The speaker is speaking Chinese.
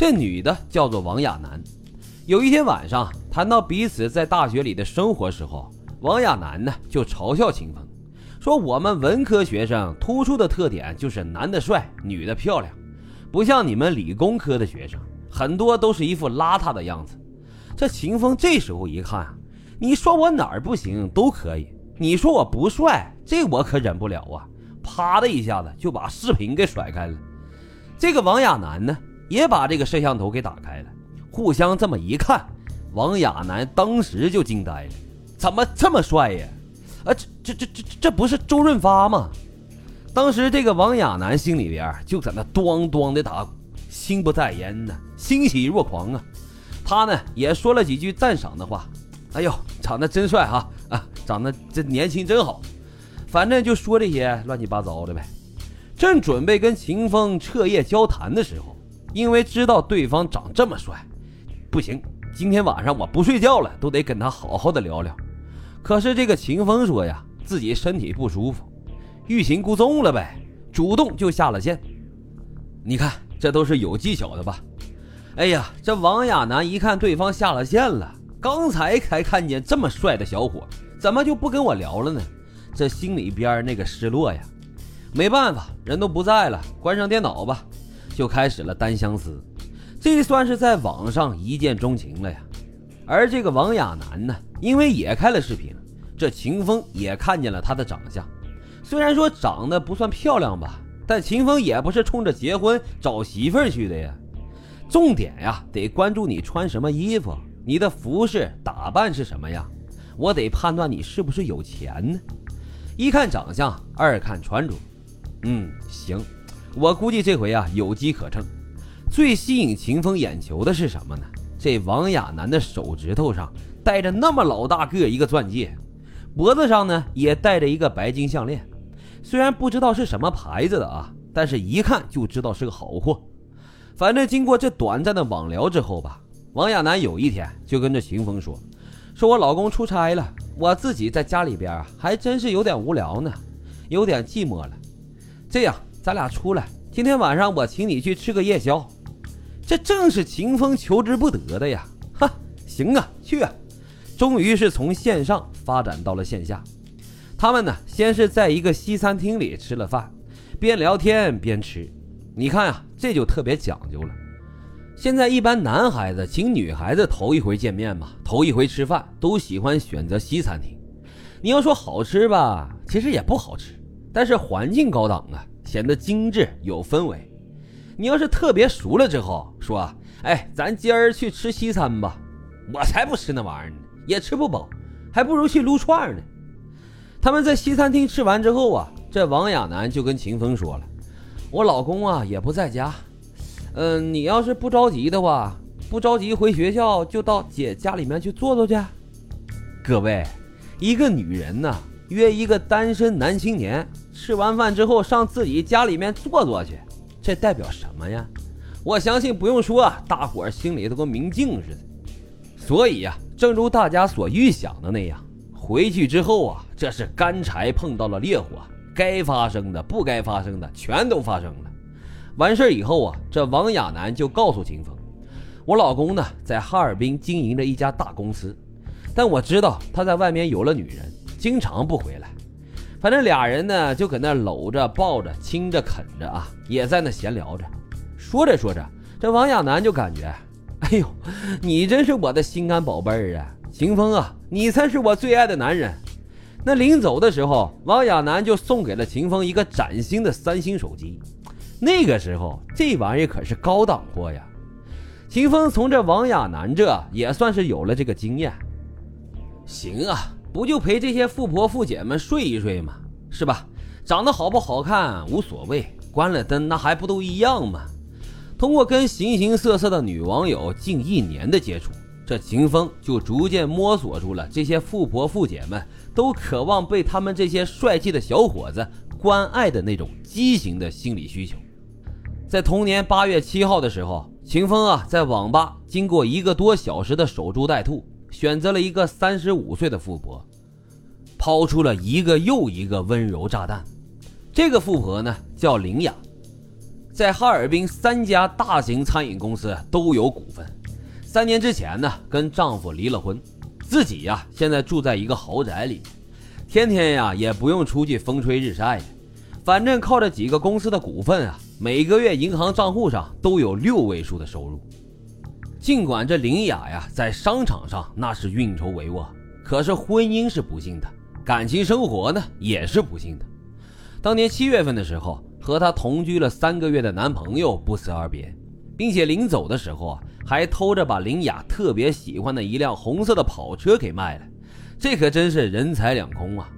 这女的叫做王亚楠。有一天晚上，谈到彼此在大学里的生活时候，王亚楠呢就嘲笑秦风，说我们文科学生突出的特点就是男的帅，女的漂亮，不像你们理工科的学生，很多都是一副邋遢的样子。这秦风这时候一看，你说我哪儿不行都可以，你说我不帅，这我可忍不了啊！啪的一下子就把视频给甩开了。这个王亚楠呢，也把这个摄像头给打开了。互相这么一看，王亚楠当时就惊呆了，怎么这么帅呀？啊，这这这这这不是周润发吗？当时这个王亚楠心里边就在那咣咣的打鼓，心不在焉呢，欣喜若狂啊。他呢也说了几句赞赏的话，哎呦，长得真帅哈啊，长得这年轻真好，反正就说这些乱七八糟的呗。正准备跟秦风彻夜交谈的时候，因为知道对方长这么帅，不行，今天晚上我不睡觉了，都得跟他好好的聊聊。可是这个秦风说呀，自己身体不舒服，欲擒故纵了呗，主动就下了线。你看，这都是有技巧的吧？哎呀，这王亚楠一看对方下了线了，刚才才看见这么帅的小伙，怎么就不跟我聊了呢？这心里边那个失落呀。没办法，人都不在了，关上电脑吧，就开始了单相思。这算是在网上一见钟情了呀。而这个王亚楠呢，因为也开了视频，这秦风也看见了他的长相。虽然说长得不算漂亮吧，但秦风也不是冲着结婚找媳妇儿去的呀。重点呀，得关注你穿什么衣服，你的服饰打扮是什么样，我得判断你是不是有钱呢。一看长相，二看穿着。嗯，行，我估计这回啊有机可乘。最吸引秦风眼球的是什么呢？这王亚楠的手指头上戴着那么老大个一个钻戒，脖子上呢也戴着一个白金项链。虽然不知道是什么牌子的啊，但是一看就知道是个好货。反正经过这短暂的网聊之后吧，王亚楠有一天就跟着秦风说：“说我老公出差了，我自己在家里边啊还真是有点无聊呢，有点寂寞了。”这样，咱俩出来，今天晚上我请你去吃个夜宵。这正是秦风求之不得的呀！哈，行啊，去啊！终于是从线上发展到了线下。他们呢，先是在一个西餐厅里吃了饭，边聊天边吃。你看呀，这就特别讲究了。现在一般男孩子请女孩子头一回见面嘛，头一回吃饭，都喜欢选择西餐厅。你要说好吃吧，其实也不好吃。但是环境高档啊，显得精致有氛围。你要是特别熟了之后说，哎，咱今儿去吃西餐吧，我才不吃那玩意儿呢，也吃不饱，还不如去撸串呢。他们在西餐厅吃完之后啊，这王亚楠就跟秦风说了：“我老公啊也不在家，嗯，你要是不着急的话，不着急回学校，就到姐家里面去坐坐去。”各位，一个女人呢。约一个单身男青年吃完饭之后上自己家里面坐坐去，这代表什么呀？我相信不用说，大伙心里都跟明镜似的。所以呀，正如大家所预想的那样，回去之后啊，这是干柴碰到了烈火，该发生的、不该发生的全都发生了。完事以后啊，这王亚楠就告诉秦风：“我老公呢，在哈尔滨经营着一家大公司，但我知道他在外面有了女人。”经常不回来，反正俩人呢就搁那搂着、抱着、亲着、啃着啊，也在那闲聊着。说着说着，这王亚楠就感觉，哎呦，你真是我的心肝宝贝儿啊，秦风啊，你才是我最爱的男人。那临走的时候，王亚楠就送给了秦风一个崭新的三星手机。那个时候，这玩意可是高档货呀。秦风从这王亚楠这也算是有了这个经验。行啊。不就陪这些富婆富姐们睡一睡吗？是吧？长得好不好看无所谓，关了灯那还不都一样吗？通过跟形形色色的女网友近一年的接触，这秦风就逐渐摸索出了这些富婆富姐们都渴望被他们这些帅气的小伙子关爱的那种畸形的心理需求。在同年八月七号的时候，秦风啊在网吧经过一个多小时的守株待兔。选择了一个三十五岁的富婆，抛出了一个又一个温柔炸弹。这个富婆呢叫林雅，在哈尔滨三家大型餐饮公司都有股份。三年之前呢，跟丈夫离了婚，自己呀现在住在一个豪宅里，天天呀也不用出去风吹日晒的，反正靠着几个公司的股份啊，每个月银行账户上都有六位数的收入。尽管这林雅呀在商场上那是运筹帷幄，可是婚姻是不幸的，感情生活呢也是不幸的。当年七月份的时候，和她同居了三个月的男朋友不辞而别，并且临走的时候啊，还偷着把林雅特别喜欢的一辆红色的跑车给卖了，这可真是人财两空啊！